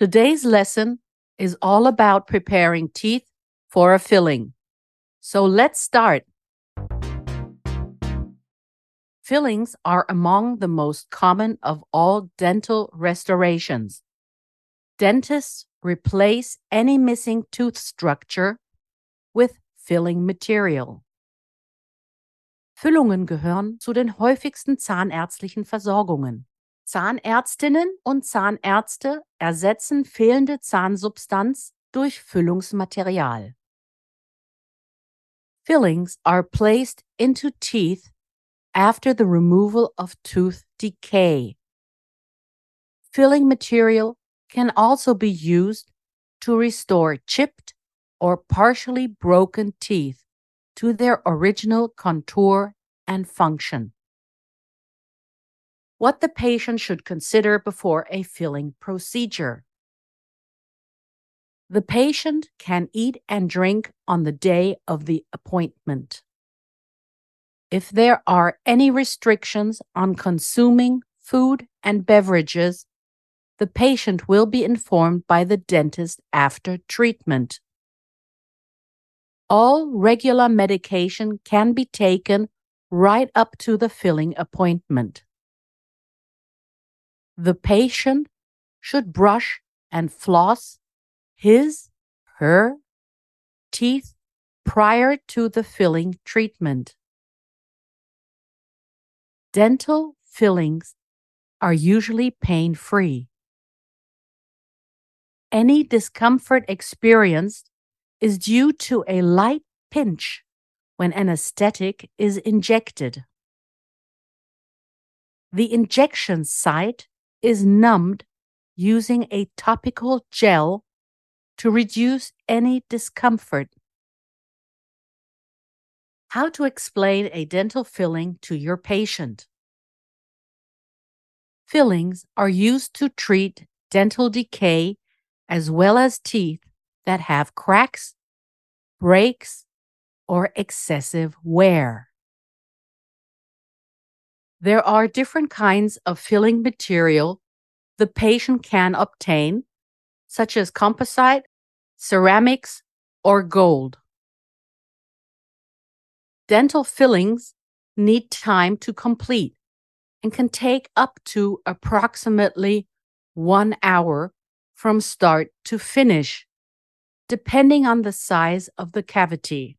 Today's lesson is all about preparing teeth for a filling. So let's start. Fillings are among the most common of all dental restorations. Dentists replace any missing tooth structure with filling material. Füllungen gehören zu den häufigsten zahnärztlichen Versorgungen. Zahnärztinnen und Zahnärzte ersetzen fehlende Zahnsubstanz durch Füllungsmaterial. Fillings are placed into teeth after the removal of tooth decay. Filling material can also be used to restore chipped or partially broken teeth to their original contour and function. What the patient should consider before a filling procedure. The patient can eat and drink on the day of the appointment. If there are any restrictions on consuming food and beverages the patient will be informed by the dentist after treatment. All regular medication can be taken right up to the filling appointment. The patient should brush and floss his, her teeth prior to the filling treatment. Dental fillings are usually pain free. Any discomfort experienced is due to a light pinch when anesthetic is injected. The injection site is numbed using a topical gel to reduce any discomfort. How to explain a dental filling to your patient. Fillings are used to treat dental decay as well as teeth that have cracks, breaks, or excessive wear. There are different kinds of filling material the patient can obtain, such as composite, ceramics, or gold. Dental fillings need time to complete and can take up to approximately one hour from start to finish, depending on the size of the cavity.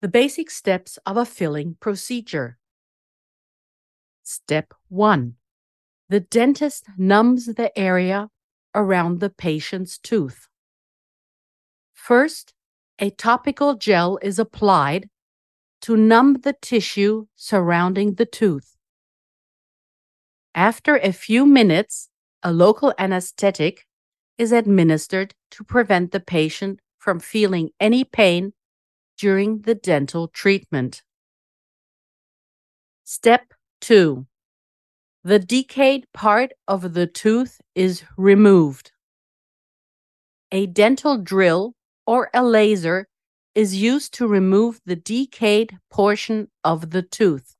The basic steps of a filling procedure. Step 1. The dentist numbs the area around the patient's tooth. First, a topical gel is applied to numb the tissue surrounding the tooth. After a few minutes, a local anesthetic is administered to prevent the patient from feeling any pain during the dental treatment. Step 2. The decayed part of the tooth is removed. A dental drill or a laser is used to remove the decayed portion of the tooth.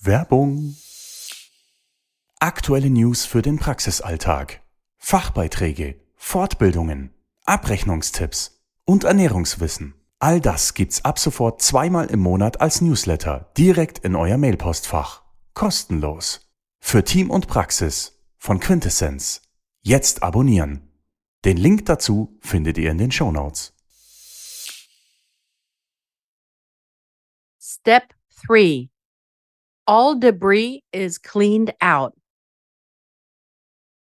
Werbung Aktuelle News für den Praxisalltag. Fachbeiträge, Fortbildungen, Abrechnungstipps und Ernährungswissen. All das gibt's ab sofort zweimal im Monat als Newsletter direkt in euer Mailpostfach. Kostenlos. Für Team und Praxis von Quintessenz. Jetzt abonnieren. Den Link dazu findet ihr in den Shownotes. Step 3. All debris is cleaned out.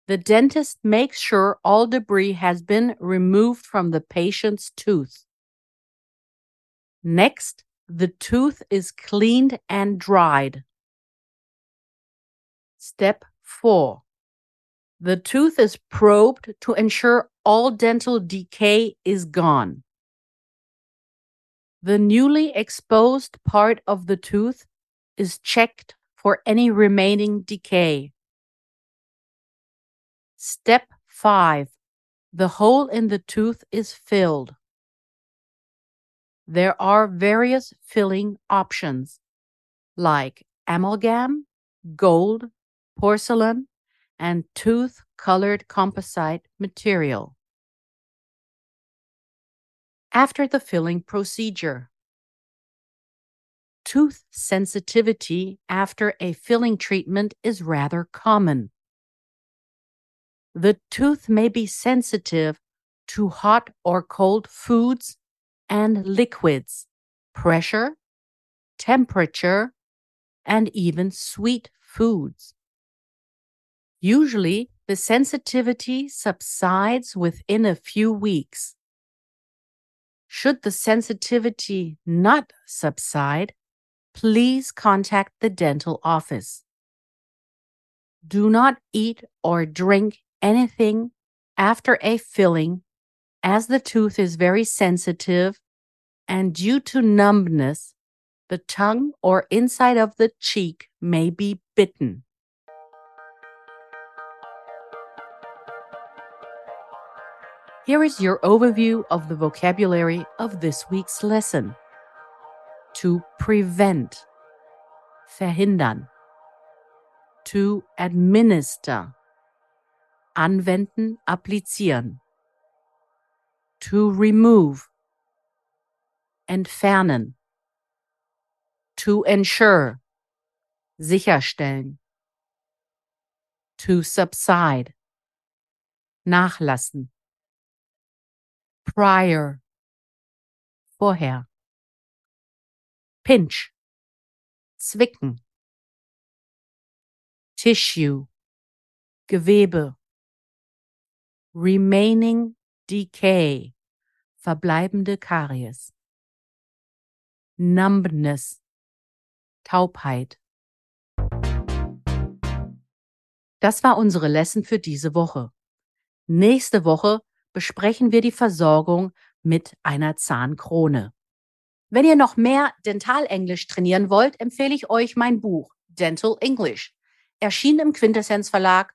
The dentist makes sure all debris has been removed from the patient's tooth. Next, the tooth is cleaned and dried. Step 4. The tooth is probed to ensure all dental decay is gone. The newly exposed part of the tooth is checked for any remaining decay. Step 5. The hole in the tooth is filled. There are various filling options like amalgam, gold, porcelain, and tooth colored composite material. After the filling procedure, tooth sensitivity after a filling treatment is rather common. The tooth may be sensitive to hot or cold foods and liquids, pressure, temperature, and even sweet foods. Usually, the sensitivity subsides within a few weeks. Should the sensitivity not subside, please contact the dental office. Do not eat or drink anything after a filling, as the tooth is very sensitive and due to numbness, the tongue or inside of the cheek may be bitten. Here is your overview of the vocabulary of this week's lesson. To prevent, verhindern. To administer, anwenden, applizieren. To remove, entfernen. To ensure, sicherstellen. To subside, nachlassen. Prior, vorher. Pinch, zwicken. Tissue, Gewebe. Remaining decay, verbleibende Karies. Numbness, Taubheit. Das war unsere Lesson für diese Woche. Nächste Woche besprechen wir die Versorgung mit einer Zahnkrone. Wenn ihr noch mehr Dentalenglisch trainieren wollt, empfehle ich euch mein Buch Dental English, erschienen im Quintessenz Verlag